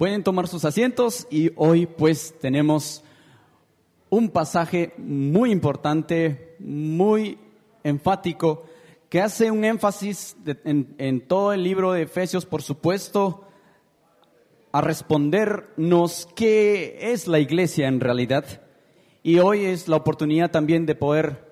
Pueden tomar sus asientos y hoy pues tenemos un pasaje muy importante, muy enfático, que hace un énfasis en, en todo el libro de Efesios, por supuesto, a respondernos qué es la iglesia en realidad. Y hoy es la oportunidad también de poder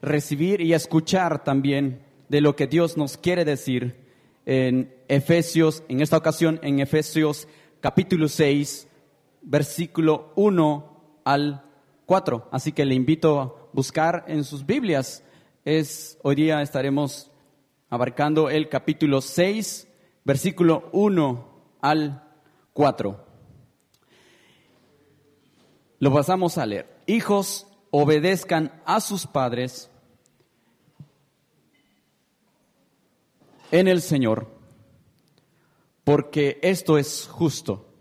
recibir y escuchar también de lo que Dios nos quiere decir en Efesios, en esta ocasión en Efesios capítulo 6, versículo 1 al 4. Así que le invito a buscar en sus Biblias. Es, hoy día estaremos abarcando el capítulo 6, versículo 1 al 4. Lo pasamos a leer. Hijos, obedezcan a sus padres en el Señor, porque esto es justo.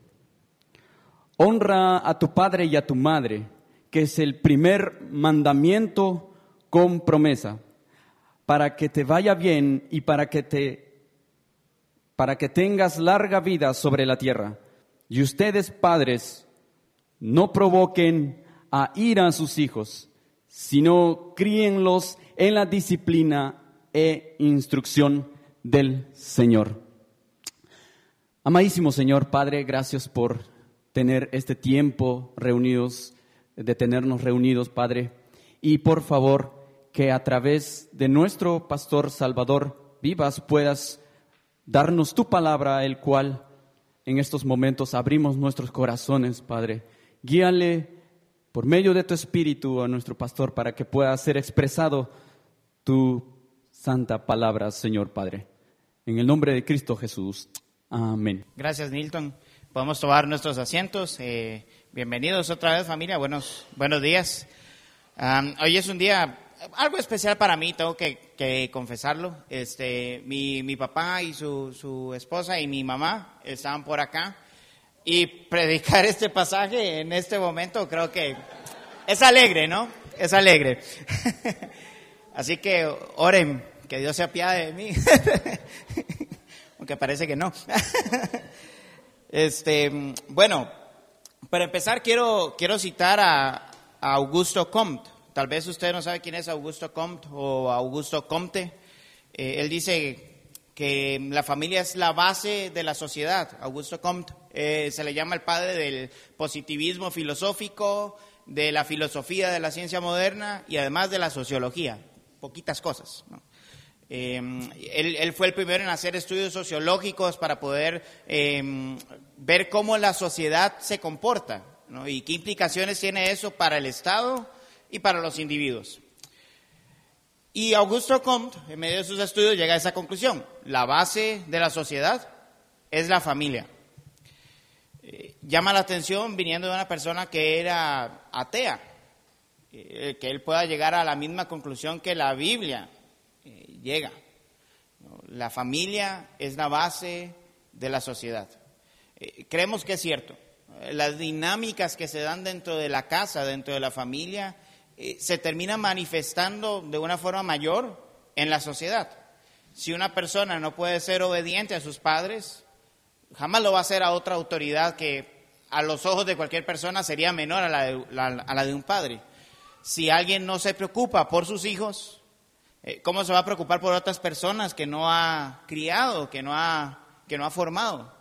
Honra a tu padre y a tu madre, que es el primer mandamiento con promesa, para que te vaya bien y para que te para que tengas larga vida sobre la tierra. Y ustedes, padres, no provoquen a ir a sus hijos, sino críenlos en la disciplina e instrucción del Señor. Amadísimo Señor, Padre, gracias por tener este tiempo reunidos, de tenernos reunidos, Padre. Y por favor, que a través de nuestro pastor Salvador Vivas puedas darnos tu palabra, el cual en estos momentos abrimos nuestros corazones, Padre. Guíale por medio de tu espíritu a nuestro pastor para que pueda ser expresado tu santa palabra, Señor Padre. En el nombre de Cristo Jesús. Amén. Gracias, Nilton. Podemos tomar nuestros asientos. Eh, bienvenidos otra vez, familia. Buenos, buenos días. hoy es un día algo especial para mí, tengo que, confesarlo. Este, mi, mi papá y su, su, esposa y mi mamá estaban por acá. Y predicar este pasaje en este momento creo que es alegre, ¿no? Es alegre. Así que oren que Dios se apiade de mí. Aunque parece que no. este, bueno, para empezar quiero, quiero citar a, Augusto Comte. Tal vez usted no sabe quién es Augusto Comte o Augusto Comte. Eh, él dice que la familia es la base de la sociedad. Augusto Comte eh, se le llama el padre del positivismo filosófico, de la filosofía de la ciencia moderna y además de la sociología. Poquitas cosas. ¿no? Em, él, fue el primero en hacer estudios sociológicos para poder em, ver cómo la sociedad se comporta y qué implicaciones tiene eso para el Estado y para los individuos. Y Augusto Comte, en medio de sus estudios, llega a esa conclusión. La base de la sociedad es la familia. Eh, llama la atención viniendo de una persona que era atea, eh, que él pueda llegar a la misma conclusión que la Biblia llega. La familia es la base de la sociedad. Eh, creemos que es cierto. Las dinámicas que se dan dentro de la casa, dentro de la familia, eh, se terminan manifestando de una forma mayor en la sociedad. Si una persona no puede ser obediente a sus padres, jamás lo va a hacer a otra autoridad que a los ojos de cualquier persona sería menor a la de un padre. Si alguien no se preocupa por sus hijos, ¿Cómo se va a preocupar por otras personas que no ha criado, que no ha, que no ha formado?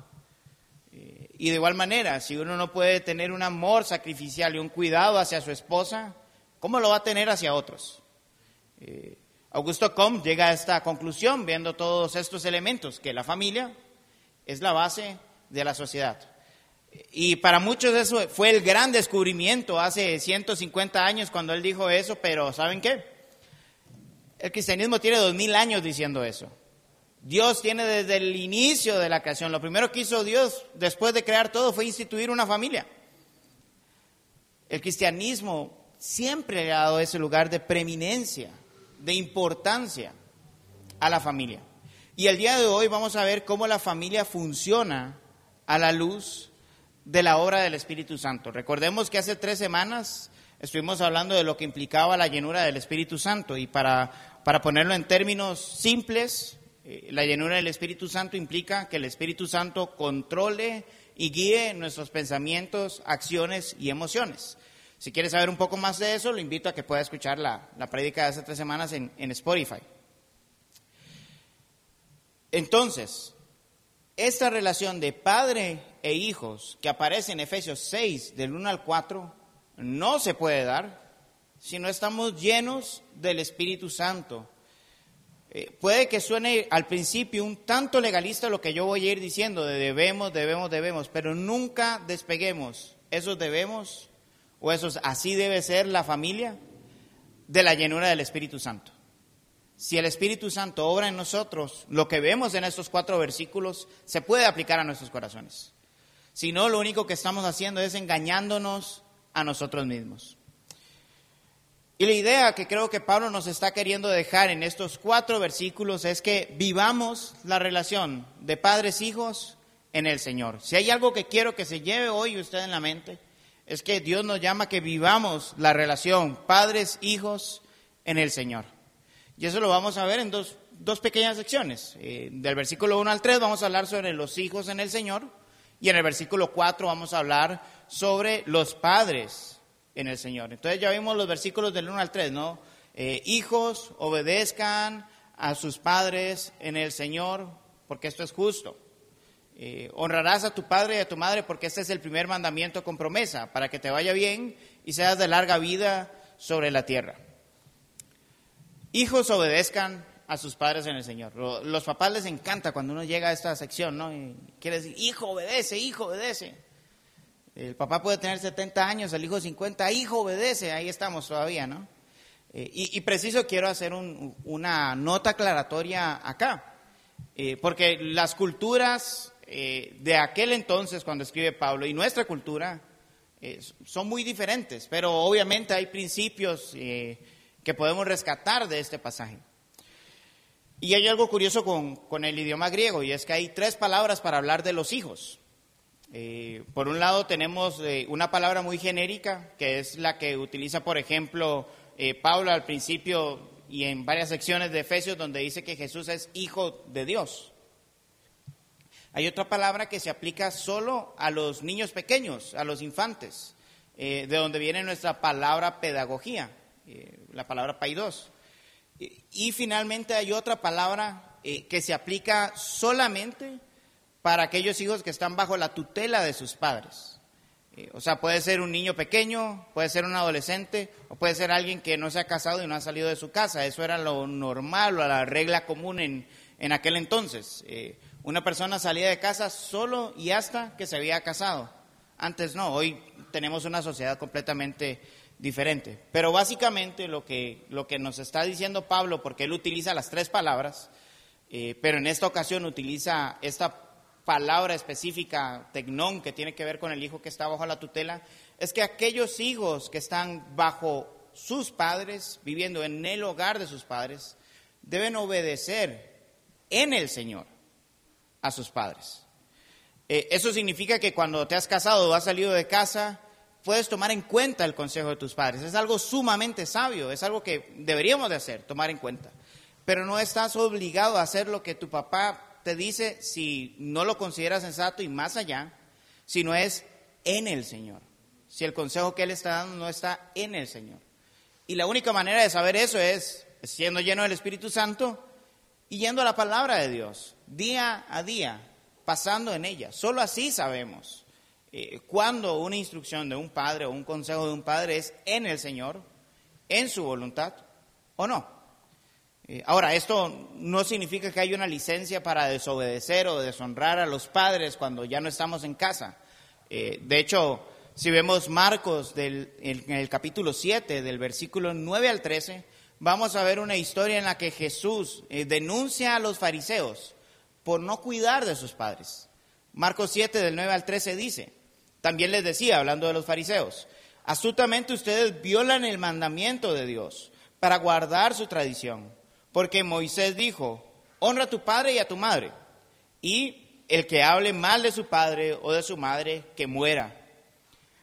Eh, y de igual manera, si uno no puede tener un amor sacrificial y un cuidado hacia su esposa, ¿cómo lo va a tener hacia otros? Eh, Augusto Comte llega a esta conclusión viendo todos estos elementos, que la familia es la base de la sociedad. Y para muchos eso fue el gran descubrimiento hace 150 años cuando él dijo eso, pero ¿saben qué? El cristianismo tiene dos mil años diciendo eso. Dios tiene desde el inicio de la creación. Lo primero que hizo Dios después de crear todo fue instituir una familia. El cristianismo siempre ha dado ese lugar de preeminencia, de importancia a la familia. Y el día de hoy vamos a ver cómo la familia funciona a la luz de la obra del Espíritu Santo. Recordemos que hace tres semanas estuvimos hablando de lo que implicaba la llenura del Espíritu Santo y para para ponerlo en términos simples, eh, la llenura del Espíritu Santo implica que el Espíritu Santo controle y guíe nuestros pensamientos, acciones y emociones. Si quieres saber un poco más de eso, lo invito a que pueda escuchar la, la prédica de hace tres semanas en, en Spotify. Entonces, esta relación de padre e hijos que aparece en Efesios 6, del 1 al 4, no se puede dar si no estamos llenos del Espíritu Santo. Eh, puede que suene al principio un tanto legalista lo que yo voy a ir diciendo de debemos, debemos, debemos, pero nunca despeguemos esos debemos o esos así debe ser la familia de la llenura del Espíritu Santo. Si el Espíritu Santo obra en nosotros, lo que vemos en estos cuatro versículos se puede aplicar a nuestros corazones. Si no, lo único que estamos haciendo es engañándonos a nosotros mismos. Y la idea que creo que Pablo nos está queriendo dejar en estos cuatro versículos es que vivamos la relación de padres-hijos en el Señor. Si hay algo que quiero que se lleve hoy usted en la mente, es que Dios nos llama que vivamos la relación padres-hijos en el Señor. Y eso lo vamos a ver en dos, dos pequeñas secciones. Eh, del versículo 1 al 3 vamos a hablar sobre los hijos en el Señor y en el versículo 4 vamos a hablar sobre los padres en el Señor. Entonces ya vimos los versículos del 1 al 3, ¿no? Eh, hijos, obedezcan a sus padres en el Señor, porque esto es justo. Eh, honrarás a tu padre y a tu madre, porque este es el primer mandamiento con promesa, para que te vaya bien y seas de larga vida sobre la tierra. Hijos obedezcan a sus padres en el Señor. Los papás les encanta cuando uno llega a esta sección, ¿no? Y quiere decir, hijo obedece, hijo obedece. El papá puede tener 70 años, el hijo 50, hijo obedece, ahí estamos todavía, ¿no? Eh, y, preciso quiero hacer una nota aclaratoria acá, eh, porque las culturas eh, de aquel entonces cuando escribe Pablo y nuestra cultura son muy diferentes, pero obviamente hay principios que podemos rescatar de este pasaje. Y hay algo curioso con, el idioma griego, y es que hay tres palabras para hablar de los hijos. Eh, por un lado tenemos eh, una palabra muy genérica, que es la que utiliza, por ejemplo, eh, Pablo al principio y en varias secciones de Efesios, donde dice que Jesús es hijo de Dios. Hay otra palabra que se aplica solo a los niños pequeños, a los infantes, de donde viene nuestra palabra pedagogía. Eh, la palabra paidos. Y, finalmente hay otra palabra eh, que se aplica solamente para aquellos hijos que están bajo la tutela de sus padres. Eh, o sea, puede ser un niño pequeño, puede ser un adolescente, o puede ser alguien que no se ha casado y no ha salido de su casa. Eso era lo normal o la regla común en, en aquel entonces. una persona salía de casa solo y hasta que se había casado. Antes no, hoy tenemos una sociedad completamente diferente. Pero básicamente lo que, lo que nos está diciendo Pablo, porque él utiliza las tres palabras, eh, pero en esta ocasión utiliza esta palabra específica, tecnón, que tiene que ver con el hijo que está bajo la tutela, es que aquellos hijos que están bajo sus padres, viviendo en el hogar de sus padres, deben obedecer en el Señor a sus padres. Eh, eso significa que cuando te has casado o has salido de casa, puedes tomar en cuenta el consejo de tus padres. Es algo sumamente sabio, es algo que deberíamos de hacer, tomar en cuenta. Pero no estás obligado a hacer lo que tu papá te dice si no lo consideras sensato y más allá, sino es en el Señor. Si el consejo que Él está dando no está en el Señor. Y la única manera de saber eso es siendo lleno del Espíritu Santo y yendo a la palabra de Dios, día a día, pasando en ella. Solo así sabemos. Eh, cuando una instrucción de un padre o un consejo de un padre es en el Señor, en su voluntad o no. Eh, ahora, esto no significa que haya una licencia para desobedecer o deshonrar a los padres cuando ya no estamos en casa. Eh, de hecho, si vemos Marcos del, en el capítulo 7, del versículo 9 al 13, vamos a ver una historia en la que Jesús denuncia a los fariseos por no cuidar de sus padres. Marcos 7, del 9 al 13 dice, también les decía, hablando de los fariseos, astutamente ustedes violan el mandamiento de Dios para guardar su tradición, porque Moisés dijo, honra a tu padre y a tu madre, y el que hable mal de su padre o de su madre, que muera.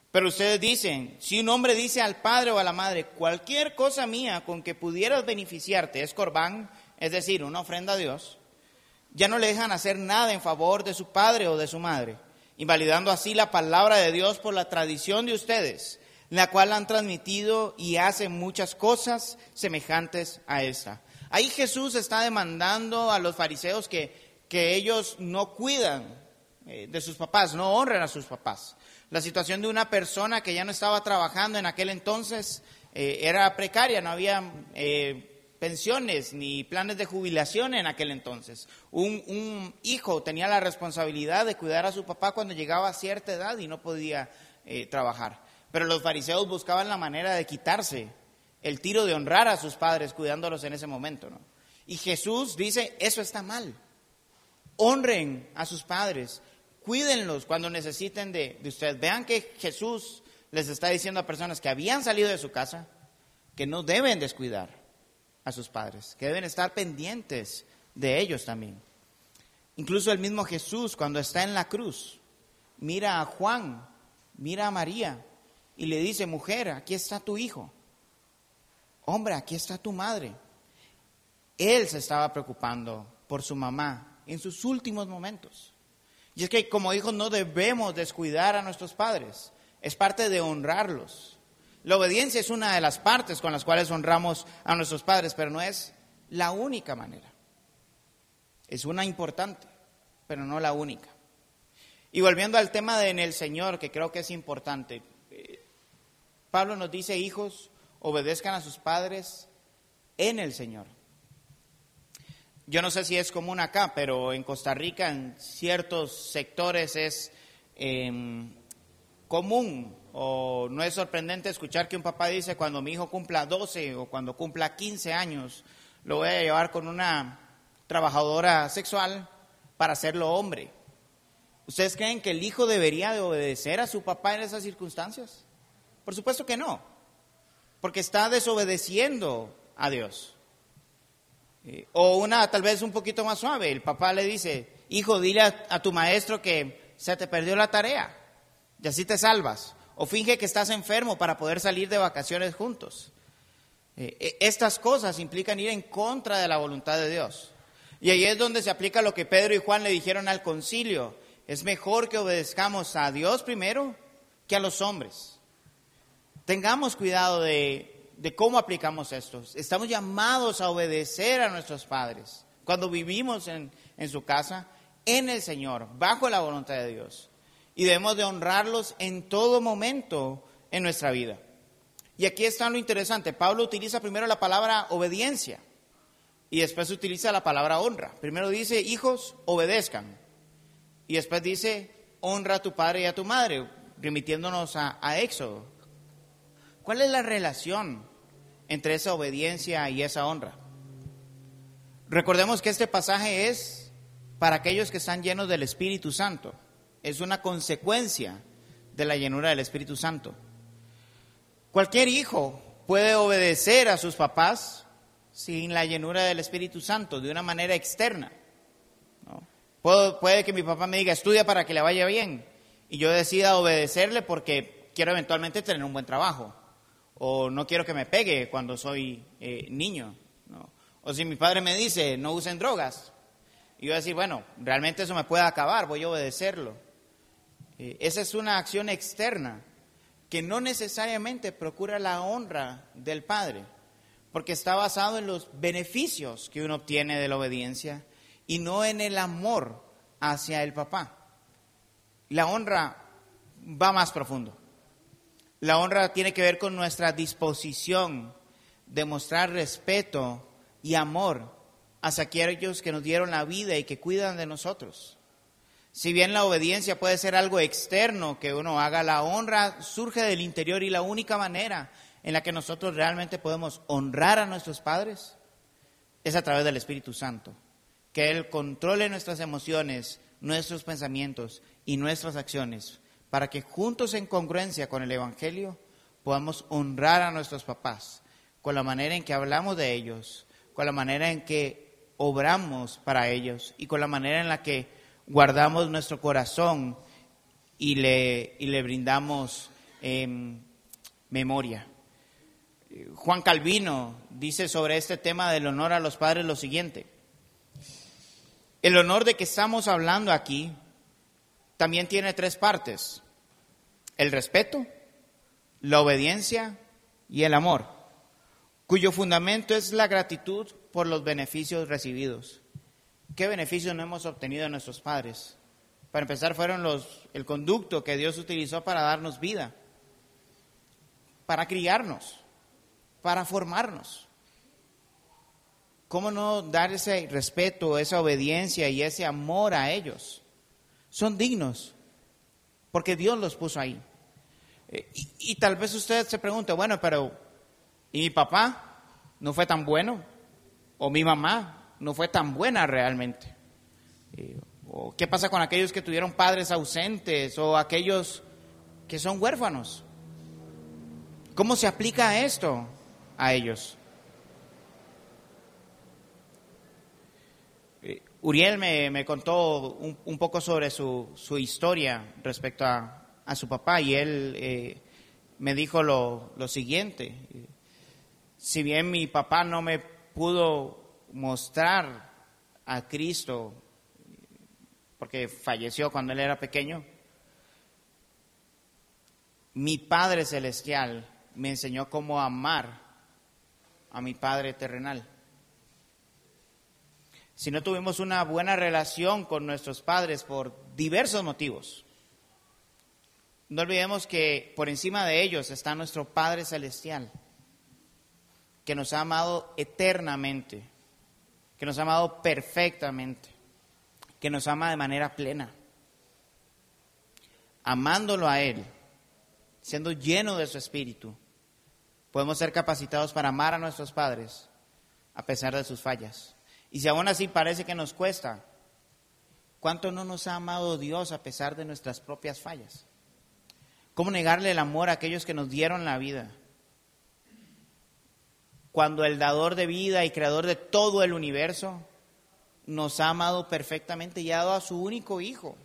Pero ustedes dicen, si un hombre dice al padre o a la madre, cualquier cosa mía con que pudieras beneficiarte es corbán, es decir, una ofrenda a Dios, ya no le dejan hacer nada en favor de su padre o de su madre invalidando así la palabra de Dios por la tradición de ustedes, la cual han transmitido y hacen muchas cosas semejantes a esta. Ahí Jesús está demandando a los fariseos que, que ellos no cuidan eh, de sus papás, no honran a sus papás. La situación de una persona que ya no estaba trabajando en aquel entonces eh, era precaria, no había eh, pensiones ni planes de jubilación en aquel entonces. Un, hijo tenía la responsabilidad de cuidar a su papá cuando llegaba a cierta edad y no podía trabajar. Pero los fariseos buscaban la manera de quitarse el tiro de honrar a sus padres cuidándolos en ese momento. ¿no? Y Jesús dice, eso está mal. Honren a sus padres, cuídenlos cuando necesiten de, de usted. Vean que Jesús les está diciendo a personas que habían salido de su casa que no deben descuidar a sus padres, que deben estar pendientes de ellos también. Incluso el mismo Jesús cuando está en la cruz, mira a Juan, mira a María y le dice, mujer, aquí está tu hijo hombre, aquí está tu madre. Él se estaba preocupando por su mamá en sus últimos momentos. Y es que como hijos no debemos descuidar a nuestros padres, es parte de honrarlos. La obediencia es una de las partes con las cuales honramos a nuestros padres, pero no es la única manera. Es una importante, pero no la única. Y volviendo al tema de en el Señor, que creo que es importante, eh, Pablo nos dice, hijos, obedezcan a sus padres en el Señor. Yo no sé si es común acá, pero en Costa Rica en ciertos sectores es em, común o no es sorprendente escuchar que un papá dice cuando mi hijo cumpla 12 o cuando cumpla 15 años, lo voy a llevar con una trabajadora sexual para hacerlo hombre. ¿Ustedes creen que el hijo debería de obedecer a su papá en esas circunstancias? Por supuesto que no porque está desobedeciendo a Dios. Eh, o una tal vez un poquito más suave, el papá le dice, hijo, dile a, tu maestro que se te perdió la tarea y así te salvas. O finge que estás enfermo para poder salir de vacaciones juntos. Eh, e, estas cosas implican ir en contra de la voluntad de Dios. Y ahí es donde se aplica lo que Pedro y Juan le dijeron al concilio. Es mejor que obedezcamos a Dios primero que a los hombres. Tengamos cuidado de, cómo aplicamos esto. Estamos llamados a obedecer a nuestros padres cuando vivimos en, en su casa, en el Señor, bajo la voluntad de Dios. Y debemos de honrarlos en todo momento en nuestra vida. Y aquí está lo interesante. Pablo utiliza primero la palabra obediencia y después utiliza la palabra honra. Primero dice, hijos, obedezcan. Y después dice, honra a tu padre y a tu madre, remitiéndonos a, a Éxodo. ¿Cuál es la relación entre esa obediencia y esa honra? Recordemos que este pasaje es para aquellos que están llenos del Espíritu Santo. Es una consecuencia de la llenura del Espíritu Santo. Cualquier hijo puede obedecer a sus papás sin la llenura del Espíritu Santo, de una manera externa. puede que mi papá me diga, estudia para que le vaya bien, y yo decida obedecerle porque quiero eventualmente tener un buen trabajo o no quiero que me pegue cuando soy eh, niño. O si mi padre me dice, no usen drogas, y yo decir, bueno, realmente eso me puede acabar, voy a obedecerlo. Eh, esa es una acción externa que no necesariamente procura la honra del padre, porque está basado en los beneficios que uno obtiene de la obediencia y no en el amor hacia el papá. La honra va más profundo. La honra tiene que ver con nuestra disposición de mostrar respeto y amor hacia aquellos que nos dieron la vida y que cuidan de nosotros. Si bien la obediencia puede ser algo externo que uno haga, la honra surge del interior y la única manera en la que nosotros realmente podemos honrar a nuestros padres es a través del Espíritu Santo. Que Él controle nuestras emociones, nuestros pensamientos y nuestras acciones para que juntos en congruencia con el Evangelio podamos honrar a nuestros papás con la manera en que hablamos de ellos, con la manera en que obramos para ellos y con la manera en la que guardamos nuestro corazón y le, y le brindamos em, memoria. Juan Calvino dice sobre este tema del honor a los padres lo siguiente. El honor de que estamos hablando aquí también tiene tres partes. El respeto, la obediencia y el amor, cuyo fundamento es la gratitud por los beneficios recibidos. ¿Qué beneficios no hemos obtenido de nuestros padres? Para empezar, fueron los, el conducto que Dios utilizó para darnos vida, para criarnos, para formarnos. ¿Cómo no dar ese respeto, esa obediencia y ese amor a ellos? Son dignos, porque Dios los puso ahí. Eh, y, tal vez usted se pregunte, bueno, pero ¿y mi papá no fue tan bueno? ¿O mi mamá no fue tan buena realmente? ¿O qué pasa con aquellos que tuvieron padres ausentes o aquellos que son huérfanos? ¿Cómo se aplica esto a ellos? Eh, Uriel me, contó un, poco sobre su, su historia respecto a, a su papá y él eh, me dijo lo, lo, siguiente, si bien mi papá no me pudo mostrar a Cristo, porque falleció cuando él era pequeño, mi Padre Celestial me enseñó cómo amar a mi Padre terrenal. Si no tuvimos una buena relación con nuestros padres por diversos motivos, no olvidemos que por encima de ellos está nuestro Padre Celestial, que nos ha amado eternamente, que nos ha amado perfectamente, que nos ama de manera plena. Amándolo a Él, siendo lleno de su espíritu, podemos ser capacitados para amar a nuestros padres a pesar de sus fallas. Y si aún así parece que nos cuesta, ¿cuánto no nos ha amado Dios a pesar de nuestras propias fallas? ¿Cómo negarle el amor a aquellos que nos dieron la vida? Cuando el dador de vida y creador de todo el universo nos ha amado perfectamente y ha dado a su único hijo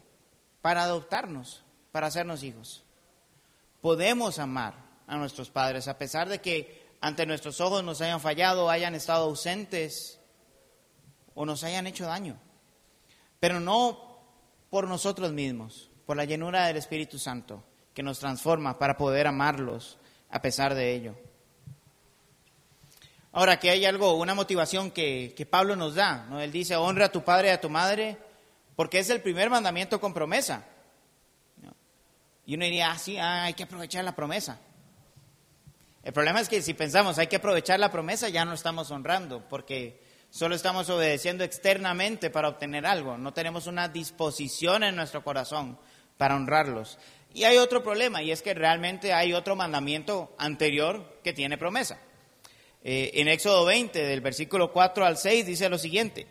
para adoptarnos, para hacernos hijos. Podemos amar a nuestros padres a pesar de que ante nuestros ojos nos hayan fallado, hayan estado ausentes o nos hayan hecho daño. Pero no por nosotros mismos, por la llenura del Espíritu Santo que nos transforma para poder amarlos a pesar de ello. Ahora, aquí hay algo, una motivación que, Pablo nos da. ¿no? Él dice, honra a tu padre y a tu madre, porque es el primer mandamiento con promesa. Y uno diría, ah, sí, ah, hay que aprovechar la promesa. El problema es que si pensamos hay que aprovechar la promesa, ya no estamos honrando, porque solo estamos obedeciendo externamente para obtener algo. No tenemos una disposición en nuestro corazón para honrarlos. Y hay otro problema, y es que realmente hay otro mandamiento anterior que tiene promesa. Eh, en Éxodo 20, del versículo 4 al 6, dice lo siguiente.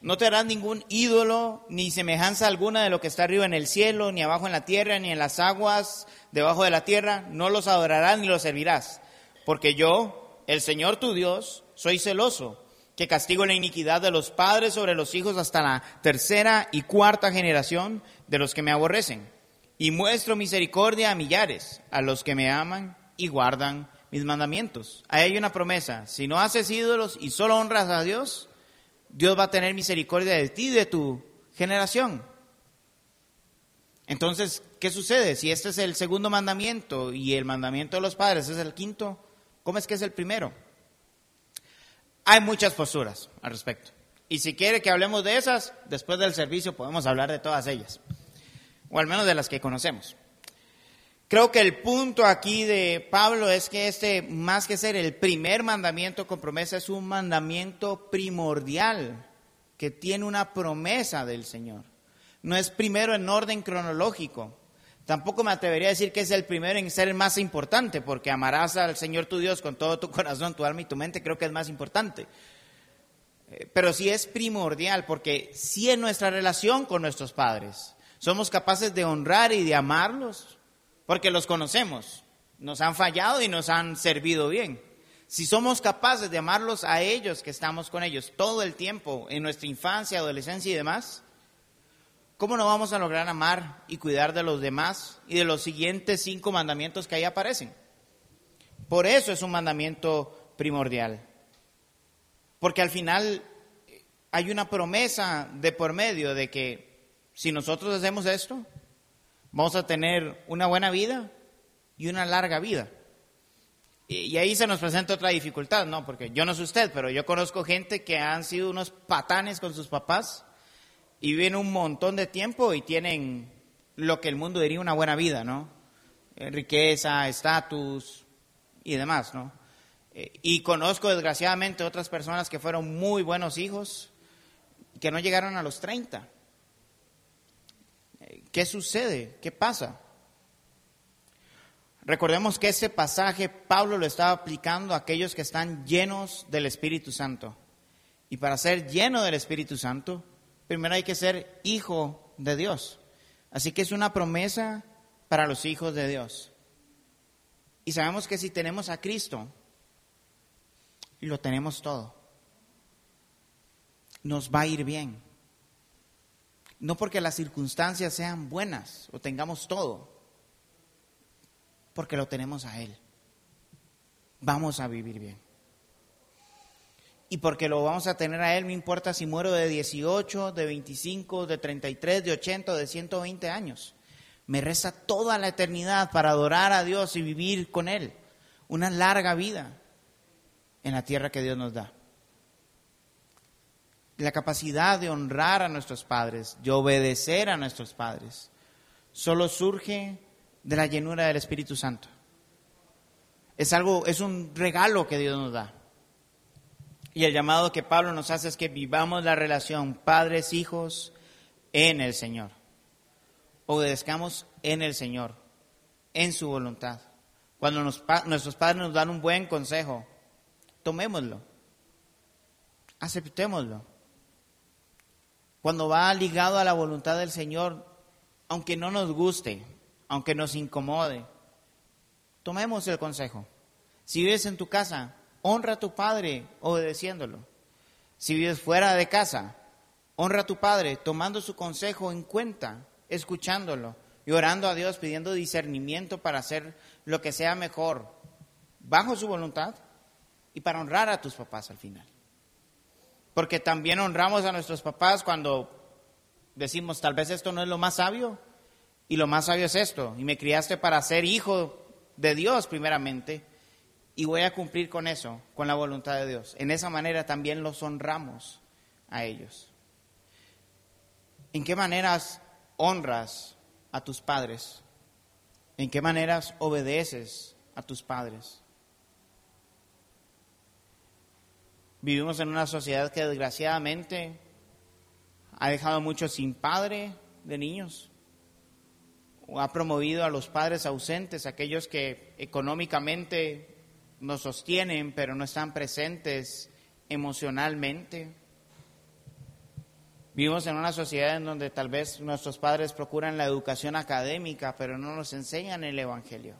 No te harás ningún ídolo, ni semejanza alguna de lo que está arriba en el cielo, ni abajo en la tierra, ni en las aguas debajo de la tierra. No los adorarás ni los servirás. Porque yo, el Señor tu Dios, soy celoso, que castigo la iniquidad de los padres sobre los hijos hasta la tercera y cuarta generación de los que me aborrecen y muestro misericordia a millares, a los que me aman y guardan mis mandamientos. Ahí hay una promesa, si no haces ídolos y solo honras a Dios, Dios va a tener misericordia de ti y de tu generación. Entonces, ¿qué sucede? Si este es el segundo mandamiento y el mandamiento de los padres es el quinto, ¿cómo es que es el primero? Hay muchas posturas al respecto. Y si quiere que hablemos de esas, después del servicio podemos hablar de todas ellas o al menos de las que conocemos. Creo que el punto aquí de Pablo es que este, más que ser el primer mandamiento con promesa, es un mandamiento primordial que tiene una promesa del Señor. No es primero en orden cronológico. Tampoco me atrevería a decir que es el primero en ser el más importante, porque amarás al Señor tu Dios con todo tu corazón, tu alma y tu mente, creo que es más importante. Eh, pero sí es primordial, porque sí en nuestra relación con nuestros padres, somos capaces de honrar y de amarlos porque los conocemos. Nos han fallado y nos han servido bien. Si somos capaces de amarlos a ellos, que estamos con ellos todo el tiempo, en nuestra infancia, adolescencia y demás, ¿cómo no vamos a lograr amar y cuidar de los demás y de los siguientes cinco mandamientos que ahí aparecen? Por eso es un mandamiento primordial. Porque al final hay una promesa de por medio de que si nosotros hacemos esto, vamos a tener una buena vida y una larga vida. Y, ahí se nos presenta otra dificultad, ¿no? Porque yo no sé usted, pero yo conozco gente que han sido unos patanes con sus papás y viven un montón de tiempo y tienen lo que el mundo diría una buena vida, ¿no? Eh, riqueza, estatus y demás, ¿no? Eh, y conozco desgraciadamente otras personas que fueron muy buenos hijos que no llegaron a los 30. ¿Qué sucede? ¿Qué pasa? Recordemos que ese pasaje Pablo lo estaba aplicando a aquellos que están llenos del Espíritu Santo. Y para ser lleno del Espíritu Santo, primero hay que ser hijo de Dios. Así que es una promesa para los hijos de Dios. Y sabemos que si tenemos a Cristo, lo tenemos todo, nos va a ir bien. No porque las circunstancias sean buenas o tengamos todo, porque lo tenemos a Él. Vamos a vivir bien. Y porque lo vamos a tener a Él, no importa si muero de 18, de 25, de 33, de 80 de 120 años. Me resta toda la eternidad para adorar a Dios y vivir con Él. Una larga vida en la tierra que Dios nos da. La capacidad de honrar a nuestros padres, de obedecer a nuestros padres, solo surge de la llenura del Espíritu Santo. Es algo, es un regalo que Dios nos da. Y el llamado que Pablo nos hace es que vivamos la relación padres-hijos en el Señor. Obedezcamos en el Señor, en su voluntad. Cuando nuestros padres nos dan un buen consejo, tomémoslo, aceptémoslo. Cuando va ligado a la voluntad del Señor, aunque no nos guste, aunque nos incomode. Tomemos el consejo. Si vives en tu casa, honra a tu padre obedeciéndolo. Si vives fuera de casa, honra a tu padre tomando su consejo en cuenta, escuchándolo y orando a Dios pidiendo discernimiento para hacer lo que sea mejor bajo su voluntad y para honrar a tus papás al final. Porque también honramos a nuestros papás cuando decimos, tal vez esto no es lo más sabio, y lo más sabio es esto, y me criaste para ser hijo de Dios primeramente, y voy a cumplir con eso, con la voluntad de Dios. En esa manera también los honramos a ellos. ¿En qué maneras honras a tus padres? ¿En qué maneras obedeces a tus padres? Vivimos en una sociedad que desgraciadamente ha dejado muchos sin padre de niños ha promovido a los padres ausentes, aquellos que económicamente nos sostienen pero no están presentes emocionalmente. Vivimos en una sociedad en donde tal vez nuestros padres procuran la educación académica, pero no nos enseñan el Evangelio.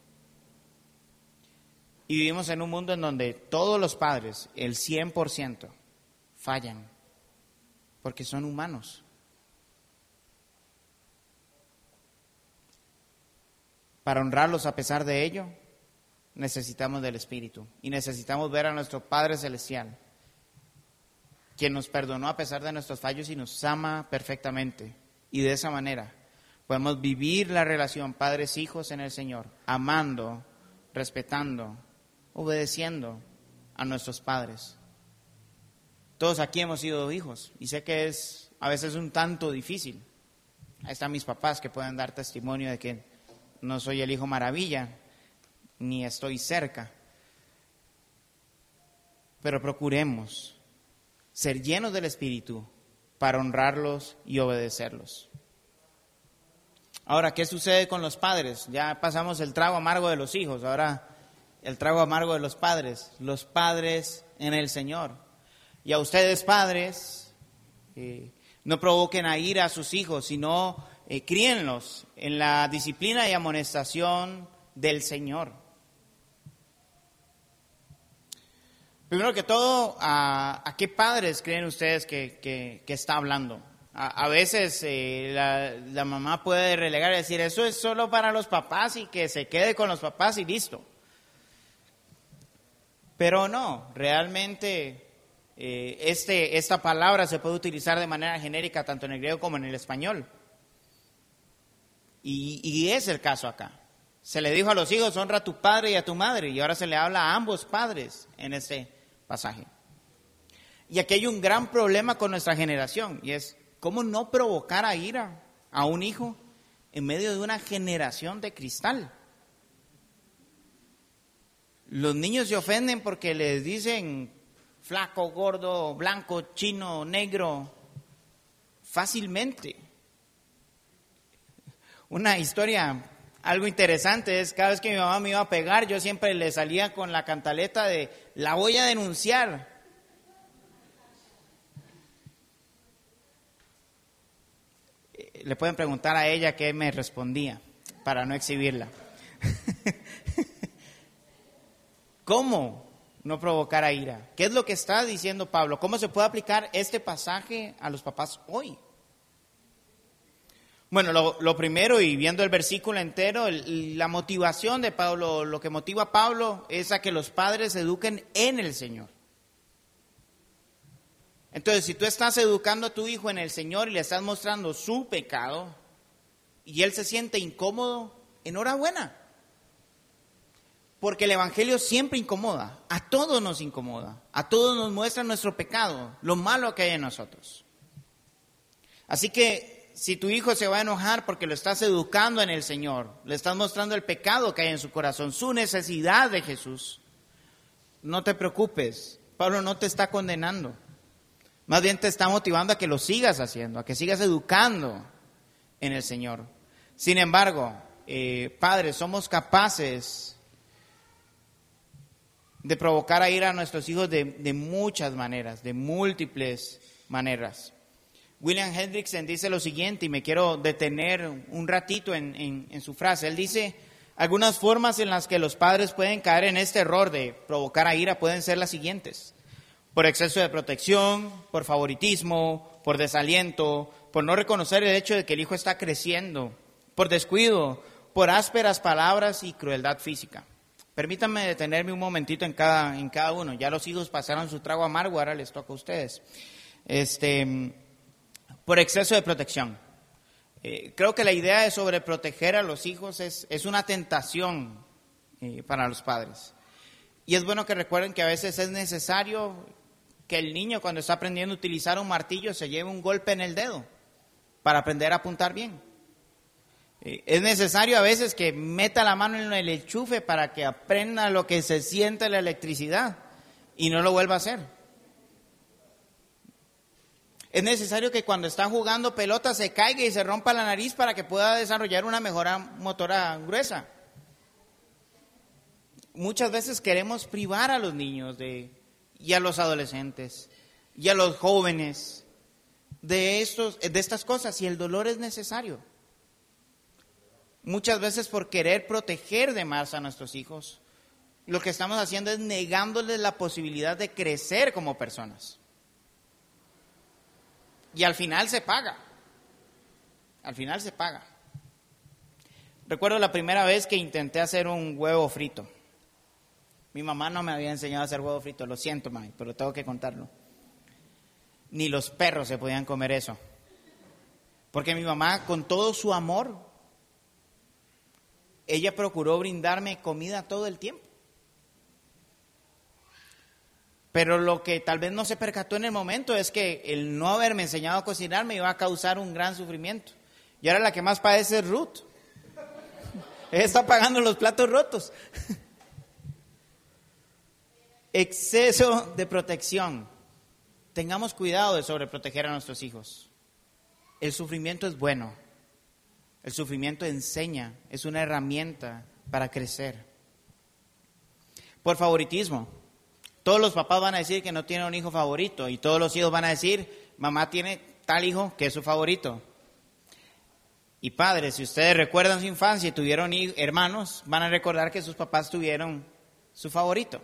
Y vivimos en un mundo en donde todos los padres, el 100%, fallan, porque son humanos. Para honrarlos a pesar de ello, necesitamos del Espíritu y necesitamos ver a nuestro Padre Celestial, quien nos perdonó a pesar de nuestros fallos y nos ama perfectamente. Y de esa manera podemos vivir la relación padres-hijos en el Señor, amando, respetando, obedeciendo a nuestros padres. Todos aquí hemos sido hijos y sé que es a veces un tanto difícil. Ahí están mis papás que pueden dar testimonio de que no soy el hijo maravilla, ni estoy cerca. Pero procuremos ser llenos del Espíritu para honrarlos y obedecerlos. Ahora, ¿qué sucede con los padres? Ya pasamos el trago amargo de los hijos, ahora el trago amargo de los padres, los padres en el Señor. Y a ustedes padres, eh, no provoquen a ir a sus hijos, sino eh, críenlos en la disciplina y amonestación del Señor. Primero que todo, ¿a, qué padres creen ustedes que, está hablando? A, veces eh, la, la, mamá puede relegar y decir, eso es solo para los papás y que se quede con los papás y listo. Pero no, realmente eh, este, esta palabra se puede utilizar de manera genérica tanto en el griego como en el español. Y, y es el caso acá. Se le dijo a los hijos, honra a tu padre y a tu madre, y ahora se le habla a ambos padres en ese pasaje. Y aquí hay un gran problema con nuestra generación, y es cómo no provocar a ira a un hijo en medio de una generación de cristal. Los niños se ofenden porque les dicen flaco, gordo, blanco, chino, negro, fácilmente. Una historia algo interesante es cada vez que mi mamá me iba a pegar, yo siempre le salía con la cantaleta de la voy a denunciar. Eh, le pueden preguntar a ella qué me respondía para no exhibirla. ¿Cómo no provocar a ira? ¿Qué es lo que está diciendo Pablo? ¿Cómo se puede aplicar este pasaje a los papás hoy? Bueno, lo, primero, y viendo el versículo entero, la motivación de Pablo, lo que motiva a Pablo es a que los padres eduquen en el Señor. Entonces, si tú estás educando a tu hijo en el Señor y le estás mostrando su pecado y él se siente incómodo, enhorabuena. Porque el Evangelio siempre incomoda, a todos nos incomoda, a todos nos muestra nuestro pecado, lo malo que hay en nosotros. Así que si tu hijo se va a enojar porque lo estás educando en el Señor, le estás mostrando el pecado que hay en su corazón, su necesidad de Jesús, no te preocupes. Pablo no te está condenando. Más bien te está motivando a que lo sigas haciendo, a que sigas educando en el Señor. Sin embargo, eh, padres, somos capaces de provocar a ir a nuestros hijos de, de muchas maneras, de múltiples maneras. William Hendrickson dice lo siguiente, y me quiero detener un ratito en, su frase. Él dice, algunas formas en las que los padres pueden caer en este error de provocar a ira pueden ser las siguientes. Por exceso de protección, por favoritismo, por desaliento, por no reconocer el hecho de que el hijo está creciendo, por descuido, por ásperas palabras y crueldad física. Permítanme detenerme un momentito en cada, en cada uno. Ya los hijos pasaron su trago amargo, ahora les toca a ustedes. Este, por exceso de protección. Eh, creo que la idea de sobreproteger a los hijos es, es una tentación eh, para los padres. Y es bueno que recuerden que a veces es necesario que el niño cuando está aprendiendo a utilizar un martillo se lleve un golpe en el dedo para aprender a apuntar bien. Eh, es necesario a veces que meta la mano en el enchufe para que aprenda lo que se siente la electricidad y no lo vuelva a hacer. Es necesario que cuando está jugando pelota se caiga y se rompa la nariz para que pueda desarrollar una mejora motora gruesa. Muchas veces queremos privar a los niños de, y a los adolescentes y a los jóvenes de, estos, de estas cosas y el dolor es necesario. Muchas veces por querer proteger de más a nuestros hijos, lo que estamos haciendo es negándoles la posibilidad de crecer como personas. Y al final se paga. Al final se paga. Recuerdo la primera vez que intenté hacer un huevo frito. Mi mamá no me había enseñado a hacer huevo frito, lo siento, mami, pero tengo que contarlo. Ni los perros se podían comer eso. Porque mi mamá, con todo su amor, ella procuró brindarme comida todo el tiempo. Pero lo que tal vez no se percató en el momento es que el no haberme enseñado a cocinar me iba a causar un gran sufrimiento. Y ahora la que más padece es Ruth. Está pagando los platos rotos. Exceso de protección. Tengamos cuidado de sobreproteger a nuestros hijos. El sufrimiento es bueno. El sufrimiento enseña, es una herramienta para crecer. Por favoritismo. Todos los papás van a decir que no tienen un hijo favorito y todos los hijos van a decir, mamá tiene tal hijo que es su favorito. Y padres, si ustedes recuerdan su infancia y tuvieron hermanos, van a recordar que sus papás tuvieron su favorito.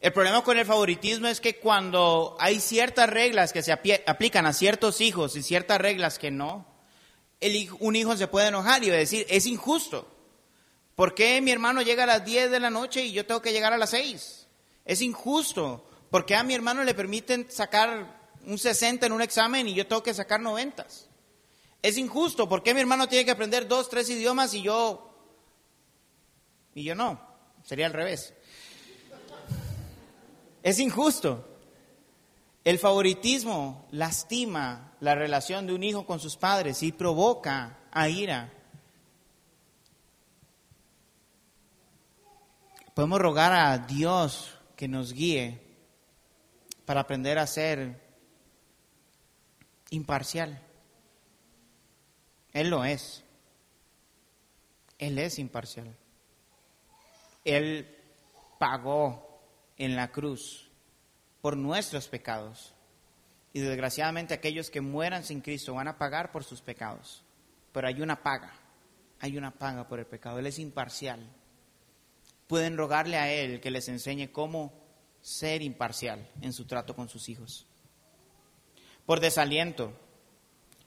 El problema con el favoritismo es que cuando hay ciertas reglas que se aplican a ciertos hijos y ciertas reglas que no, un hijo se puede enojar y decir, es injusto. ¿Por qué mi hermano llega a las 10 de la noche y yo tengo que llegar a las 6? Es injusto, porque a mi hermano le permiten sacar un 60 en un examen y yo tengo que sacar 90. Es injusto. ¿Por qué mi hermano tiene que aprender dos, tres idiomas y yo... Y yo no? Sería al revés. Es injusto. El favoritismo lastima la relación de un hijo con sus padres y provoca a ira. Podemos rogar a Dios que nos guíe para aprender a ser imparcial. Él lo es. Él es imparcial. Él pagó en la cruz por nuestros pecados. Y desgraciadamente aquellos que mueran sin Cristo van a pagar por sus pecados. Pero hay una paga, hay una paga por el pecado. Él es imparcial. Pueden rogarle a Él que les enseñe cómo ser imparcial en su trato con sus hijos. Por desaliento,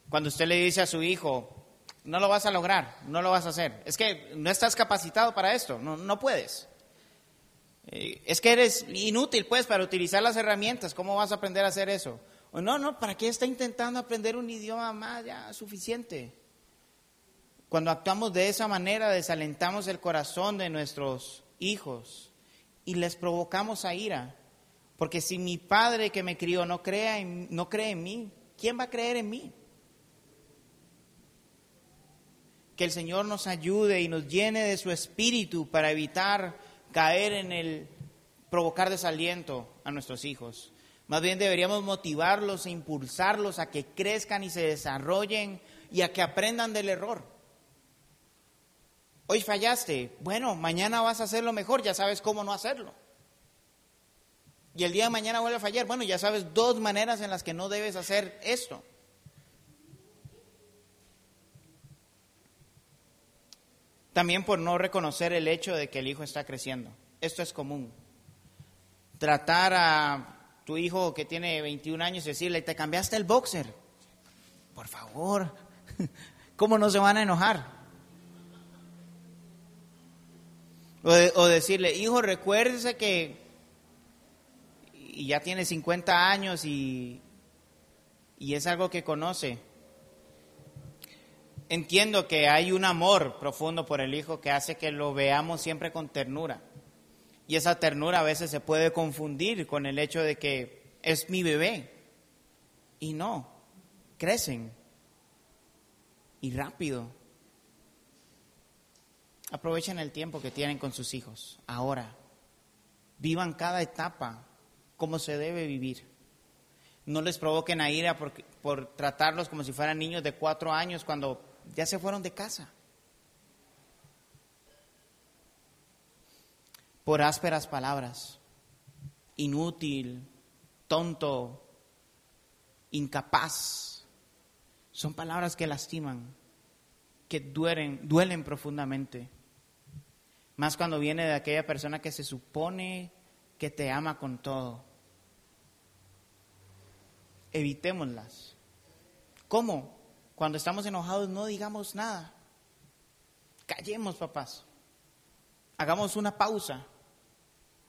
cuando usted le dice a su hijo, no lo vas a lograr, no lo vas a hacer, es que no estás capacitado para esto, no, no puedes. Eh, es que eres inútil, pues, para utilizar las herramientas. ¿Cómo vas a aprender a hacer eso? O no, no, ¿para qué está intentando aprender un idioma más? Ya, suficiente. Cuando actuamos de esa manera, desalentamos el corazón de nuestros hijos y les provocamos a ira. Porque si mi padre que me crió no, crea no cree en mí, ¿quién va a creer en mí? Que el Señor nos ayude y nos llene de su espíritu para evitar caer en el provocar desaliento a nuestros hijos. Más bien deberíamos motivarlos e impulsarlos a que crezcan y se desarrollen y a que aprendan del error. Hoy fallaste, bueno, mañana vas a hacerlo mejor, ya sabes cómo no hacerlo. Y el día de mañana vuelve a fallar, bueno, ya sabes dos maneras en las que no debes hacer esto. También por no reconocer el hecho de que el hijo está creciendo. Esto es común. Tratar a tu hijo que tiene 21 años y decirle, te cambiaste el boxer. Por favor, ¿cómo no se van a enojar? O, decirle, hijo, recuérdese que y ya tiene 50 años y, y es algo que conoce entiendo que hay un amor profundo por el Hijo que hace que lo veamos siempre con ternura. Y esa ternura a veces se puede confundir con el hecho de que es mi bebé. Y no, crecen. Y rápido. Aprovechen el tiempo que tienen con sus hijos, ahora. Vivan cada etapa como se debe vivir. No les provoquen a ira por, por tratarlos como si fueran niños de cuatro años cuando ya se fueron de casa. Por ásperas palabras, inútil, tonto, incapaz. Son palabras que lastiman, que duelen, duelen profundamente. Más cuando viene de aquella persona que se supone que te ama con todo. Evitémoslas. ¿Cómo? Cuando estamos enojados no digamos nada. Callemos, papás. Hagamos una pausa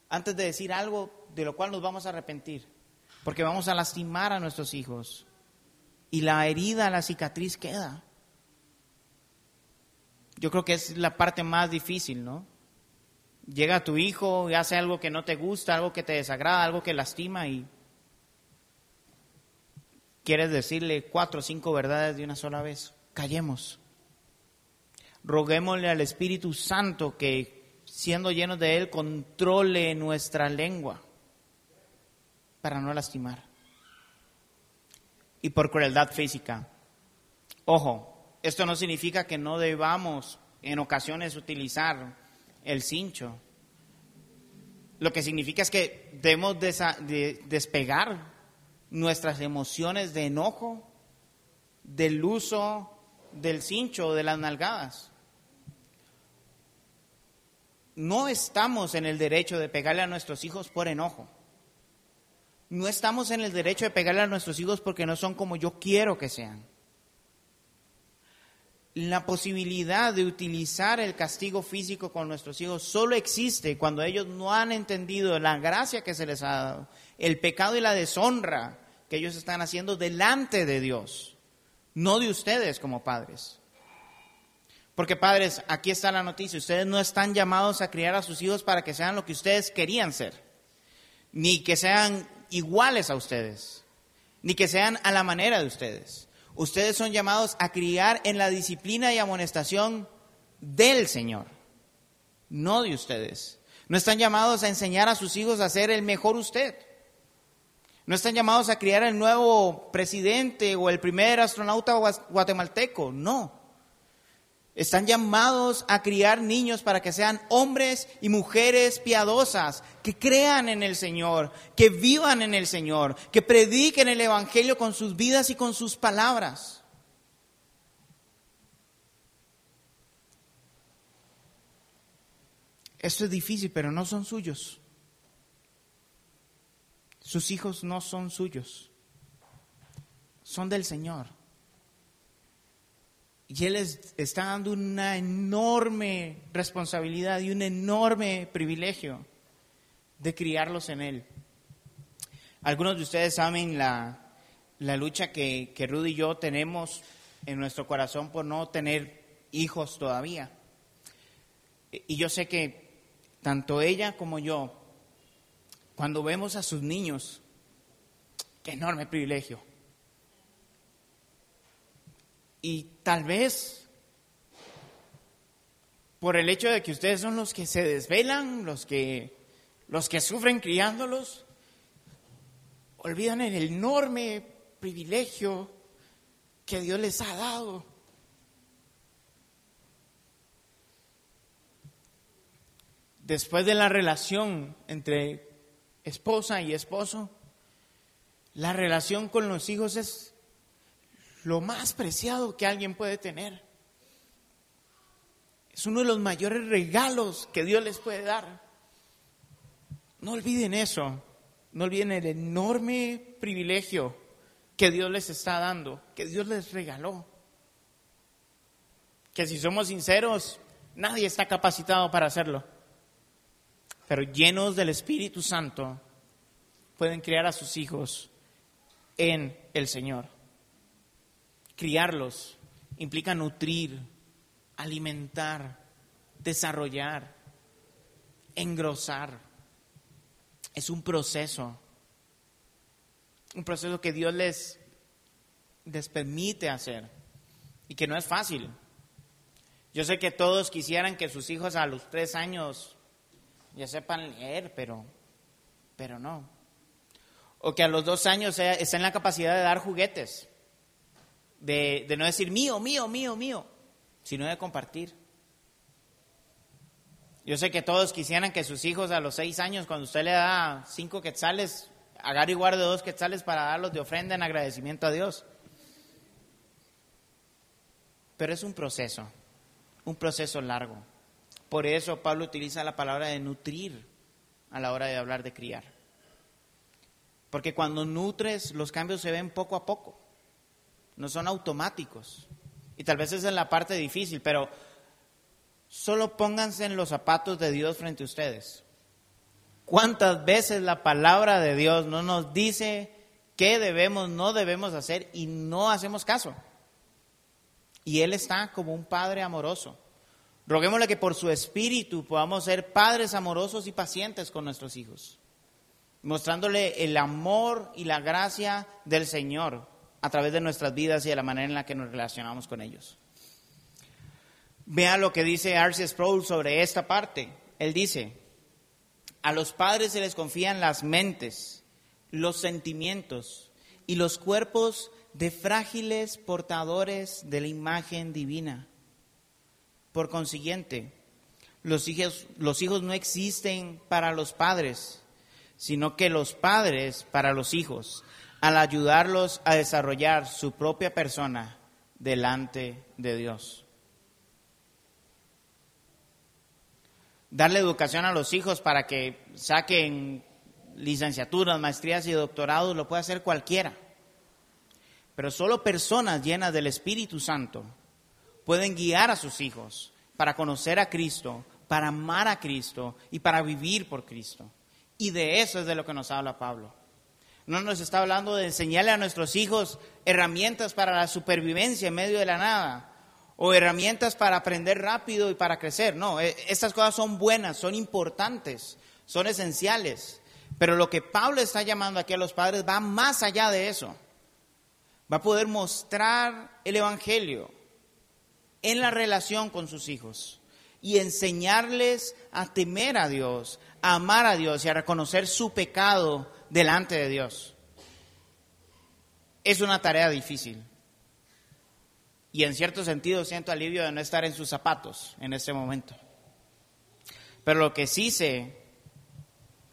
antes de decir algo de lo cual nos vamos a arrepentir. Porque vamos a lastimar a nuestros hijos. Y la herida, la cicatriz queda. Yo creo que es la parte más difícil, ¿no? Llega tu hijo y hace algo que no te gusta, algo que te desagrada, algo que lastima y quieres decirle cuatro o cinco verdades de una sola vez, callemos. Roguémosle al Espíritu Santo que, siendo llenos de Él, controle nuestra lengua para no lastimar. Y por crueldad física. Ojo, esto no significa que no debamos en ocasiones utilizar el cincho. Lo que significa es que debemos despegar nuestras emociones de enojo del uso del cincho de las nalgadas. No estamos en el derecho de pegarle a nuestros hijos por enojo. No estamos en el derecho de pegarle a nuestros hijos porque no son como yo quiero que sean. La posibilidad de utilizar el castigo físico con nuestros hijos solo existe cuando ellos no han entendido la gracia que se les ha dado el pecado y la deshonra que ellos están haciendo delante de Dios. no de ustedes como padres. Porque padres, aquí está la noticia, ustedes no están llamados a criar a sus hijos para que sean lo que ustedes querían ser, ni que sean iguales a ustedes, ni que sean a la manera de ustedes. Ustedes son llamados a criar en la disciplina y amonestación del Señor, no de ustedes. No están llamados a enseñar a sus hijos a ser el mejor usted. No están llamados a criar el nuevo presidente o el primer astronauta guatemalteco, no. Están llamados a criar niños para que sean hombres y mujeres piadosas, que crean en el Señor, que vivan en el Señor, que prediquen el Evangelio con sus vidas y con sus palabras. Esto es difícil, pero no son suyos. Sus hijos no son suyos, son del Señor. Y Él les está dando una enorme responsabilidad y un enorme privilegio de criarlos en Él. Algunos de ustedes saben la, la lucha que, que Rudy y yo tenemos en nuestro corazón por no tener hijos todavía. Y yo sé que tanto ella como yo, cuando vemos a sus niños, qué enorme privilegio. Y tal vez por el hecho de que ustedes son los que se desvelan, los que, los que sufren criándolos, olvidan el enorme privilegio que Dios les ha dado. Después de la relación entre esposa y esposo, la relación con los hijos es lo más preciado que alguien puede tener. Es uno de los mayores regalos que Dios les puede dar. No olviden eso. No olviden el enorme privilegio que Dios les está dando, que Dios les regaló. Que si somos sinceros, nadie está capacitado para hacerlo. Pero llenos del Espíritu Santo, pueden criar a sus hijos en el Señor. Criarlos implica nutrir, alimentar, desarrollar, engrosar. Es un proceso, un proceso que Dios les, les permite hacer y que no es fácil. Yo sé que todos quisieran que sus hijos a los tres años ya sepan leer, pero, pero no. O que a los dos años estén en la capacidad de dar juguetes de, no decir mío, mío, mío, mío, sino de compartir. Yo sé que todos quisieran que sus hijos a los seis años, cuando usted le da cinco quetzales, agarre y guarde dos quetzales para darlos de ofrenda en agradecimiento a Dios. Pero es un proceso, un proceso largo. Por eso Pablo utiliza la palabra de nutrir a la hora de hablar de criar. Porque cuando nutres, los cambios se ven poco a poco no son automáticos. Y tal vez es la parte difícil, pero solo pónganse en los zapatos de Dios frente a ustedes. ¿Cuántas veces la palabra de Dios no nos dice qué debemos, no debemos hacer y no hacemos caso? Y Él está como un Padre amoroso. Roguémosle que por su espíritu podamos ser padres amorosos y pacientes con nuestros hijos, mostrándole el amor y la gracia del Señor a través de nuestras vidas y de la manera en la que nos relacionamos con ellos. Vea lo que dice R.C. Sproul sobre esta parte. Él dice, a los padres se les confían las mentes, los sentimientos y los cuerpos de frágiles portadores de la imagen divina. Por consiguiente, los hijos, los hijos no existen para los padres, sino que los padres para los hijos al ayudarlos a desarrollar su propia persona delante de Dios. Darle educación a los hijos para que saquen licenciaturas, maestrías y doctorados lo puede hacer cualquiera. Pero solo personas llenas del Espíritu Santo pueden guiar a sus hijos para conocer a Cristo, para amar a Cristo y para vivir por Cristo. Y de eso es de lo que nos habla Pablo. No nos está hablando de enseñarle a nuestros hijos herramientas para la supervivencia en medio de la nada o herramientas para aprender rápido y para crecer. No, e, estas cosas son buenas, son importantes, son esenciales. Pero lo que Pablo está llamando aquí a los padres va más allá de eso. Va a poder mostrar el Evangelio en la relación con sus hijos y enseñarles a temer a Dios, a amar a Dios y a reconocer su pecado delante de Dios. Es una tarea difícil. Y en cierto sentido siento alivio de no estar en sus zapatos en este momento. Pero lo que sí sé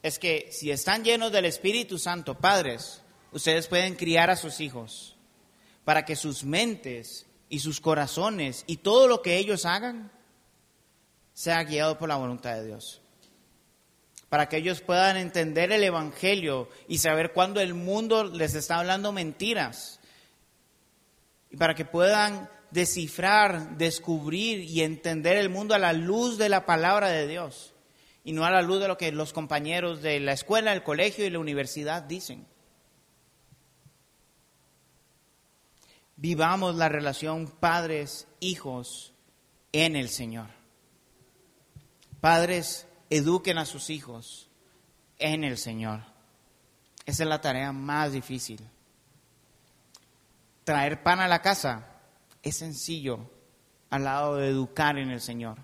es que si están llenos del Espíritu Santo, padres, ustedes pueden criar a sus hijos para que sus mentes y sus corazones y todo lo que ellos hagan sea guiado por la voluntad de Dios. Para que ellos puedan entender el Evangelio y saber cuándo el mundo les está hablando mentiras. Y para que puedan descifrar, descubrir y entender el mundo a la luz de la palabra de Dios y no a la luz de lo que los compañeros de la escuela, el colegio y la universidad dicen. Vivamos la relación padres-hijos en el Señor. Padres, eduquen a sus hijos en el Señor. Esa es la tarea más difícil. Traer pan a la casa es sencillo al lado de educar en el Señor.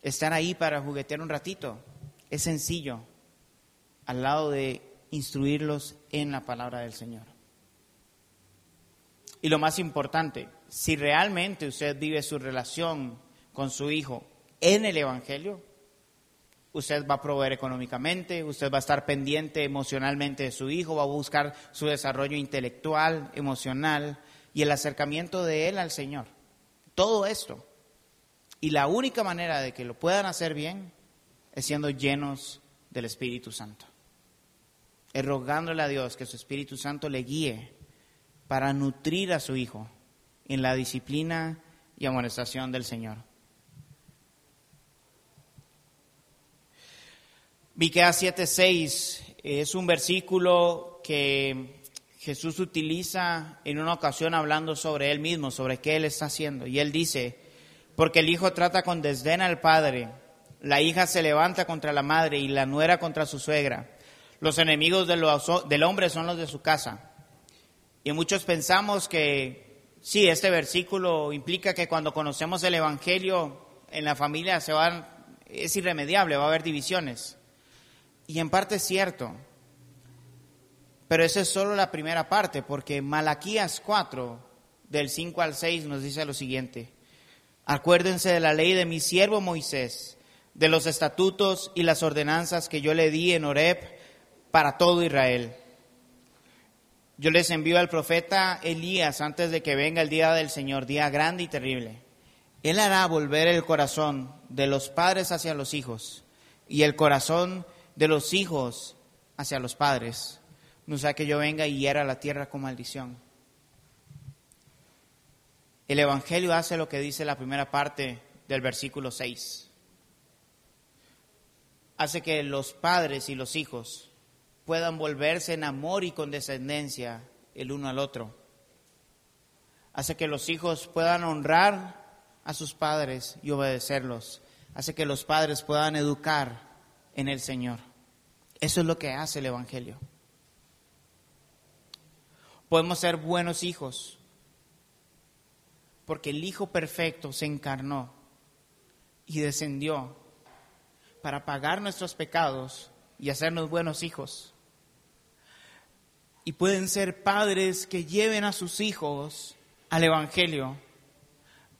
Estar ahí para juguetear un ratito es sencillo al lado de instruirlos en la palabra del Señor. Y lo más importante, si realmente usted vive su relación con su hijo en el Evangelio, usted va a proveer económicamente, usted va a estar pendiente emocionalmente de su hijo, va a buscar su desarrollo intelectual, emocional y el acercamiento de él al Señor. Todo esto. Y la única manera de que lo puedan hacer bien es siendo llenos del Espíritu Santo. Es rogándole a Dios que su Espíritu Santo le guíe para nutrir a su hijo en la disciplina y amonestación del Señor. Miqueas 7:6 es un versículo que Jesús utiliza en una ocasión hablando sobre él mismo, sobre qué él está haciendo. Y él dice, porque el hijo trata con desdén al padre, la hija se levanta contra la madre y la nuera contra su suegra. Los enemigos del hombre son los de su casa. Y muchos pensamos que sí, este versículo implica que cuando conocemos el Evangelio en la familia se va, es irremediable, va a haber divisiones. Y en parte es cierto. Pero esa es solo la primera parte, porque Malaquías 4, del 5 al 6, nos dice lo siguiente. Acuérdense de la ley de mi siervo Moisés, de los estatutos y las ordenanzas que yo le di en Horeb para todo Israel. Yo les envío al profeta Elías antes de que venga el día del Señor, día grande y terrible. Él hará volver el corazón de los padres hacia los hijos y el corazón de los hijos hacia los padres, no sea que yo venga y hiera la tierra con maldición. El Evangelio hace lo que dice la primera parte del versículo 6. Hace que los padres y los hijos puedan volverse en amor y condescendencia el uno al otro. Hace que los hijos puedan honrar a sus padres y obedecerlos. Hace que los padres puedan educar en el Señor. Eso es lo que hace el Evangelio. Podemos ser buenos hijos porque el Hijo perfecto se encarnó y descendió para pagar nuestros pecados y hacernos buenos hijos. Y pueden ser padres que lleven a sus hijos al Evangelio,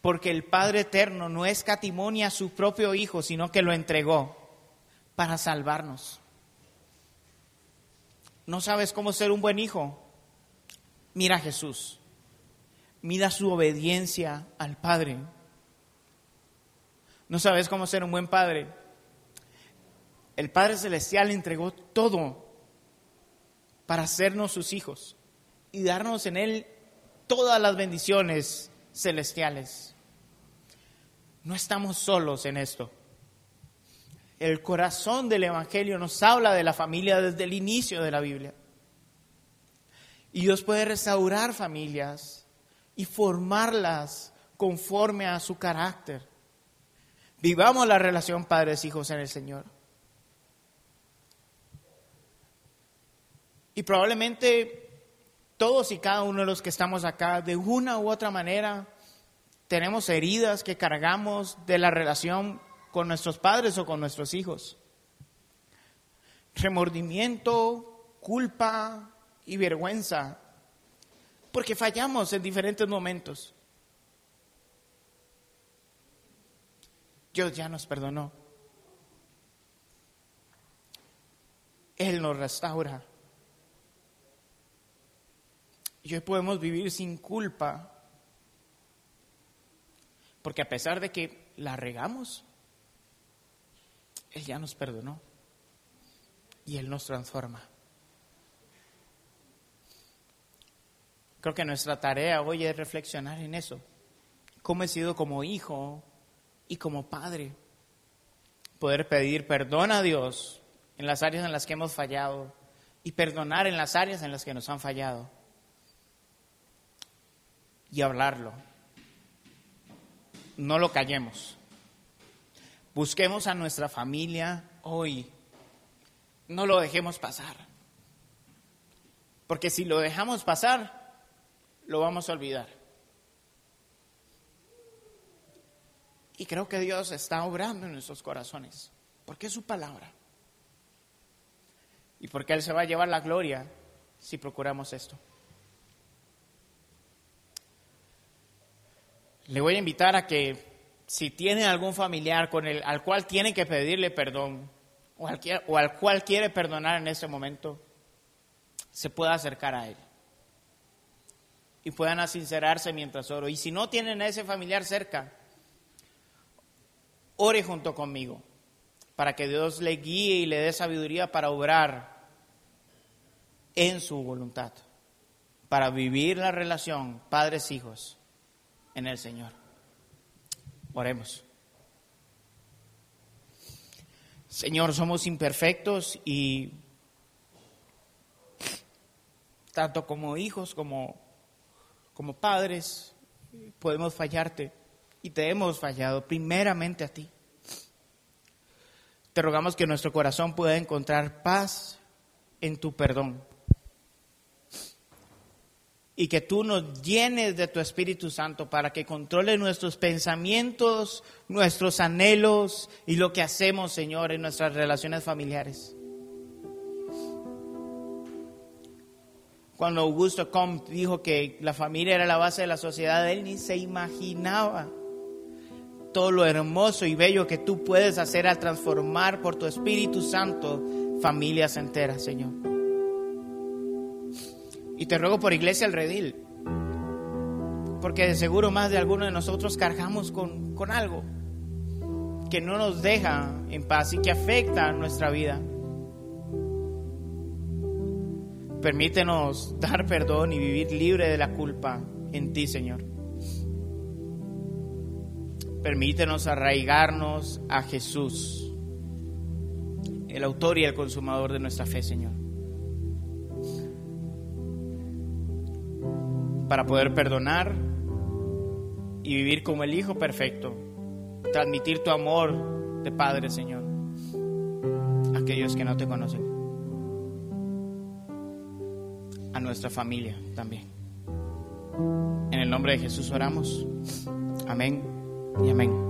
porque el Padre Eterno no escatimonia a su propio Hijo, sino que lo entregó para salvarnos. ¿No sabes cómo ser un buen hijo? Mira a Jesús. Mira su obediencia al Padre. ¿No sabes cómo ser un buen padre? El Padre Celestial entregó todo para hacernos sus hijos y darnos en Él todas las bendiciones celestiales. No estamos solos en esto. El corazón del Evangelio nos habla de la familia desde el inicio de la Biblia. Y Dios puede restaurar familias y formarlas conforme a su carácter. Vivamos la relación padres-hijos en el Señor. Y probablemente todos y cada uno de los que estamos acá, de una u otra manera, tenemos heridas que cargamos de la relación con nuestros padres o con nuestros hijos. Remordimiento, culpa y vergüenza, porque fallamos en diferentes momentos. Dios ya nos perdonó. Él nos restaura. Y hoy podemos vivir sin culpa, porque a pesar de que la regamos, Él ya nos perdonó y Él nos transforma. Creo que nuestra tarea hoy es reflexionar en eso. ¿Cómo he sido como hijo y como padre? Poder pedir perdón a Dios en las áreas en las que hemos fallado y perdonar en las áreas en las que nos han fallado y hablarlo. No lo callemos. Busquemos a nuestra familia hoy. No lo dejemos pasar. Porque si lo dejamos pasar, lo vamos a olvidar. Y creo que Dios está obrando en nuestros corazones. Porque es su palabra. Y porque Él se va a llevar la gloria si procuramos esto. Le voy a invitar a que si tiene algún familiar con el, al cual tiene que pedirle perdón o al, o al cual quiere perdonar en este momento, se pueda acercar a él y puedan sincerarse mientras oro. Y si no tienen a ese familiar cerca, ore junto conmigo para que Dios le guíe y le dé sabiduría para obrar en su voluntad, para vivir la relación padres-hijos en el Señor. Oremos. Señor, somos imperfectos y tanto como hijos como, como padres podemos fallarte y te hemos fallado primeramente a ti. Te rogamos que nuestro corazón pueda encontrar paz en tu perdón y que tú nos llenes de tu Espíritu Santo para que controle nuestros pensamientos, nuestros anhelos y lo que hacemos, Señor, en nuestras relaciones familiares. Cuando Augusto Comte dijo que la familia era la base de la sociedad, él ni se imaginaba todo lo hermoso y bello que tú puedes hacer al transformar por tu Espíritu Santo familias enteras, Señor. Y te ruego por Iglesia el Redil, porque de seguro más de alguno de nosotros cargamos con, con algo que no nos deja en paz y que afecta nuestra vida. Permítenos dar perdón y vivir libre de la culpa en ti, Señor. Permítenos arraigarnos a Jesús, el autor y el consumador de nuestra fe, Señor. Para poder perdonar y vivir como el Hijo perfecto, transmitir tu amor de Padre, Señor, a aquellos que no te conocen, a nuestra familia también. En el nombre de Jesús oramos. Amén y amén.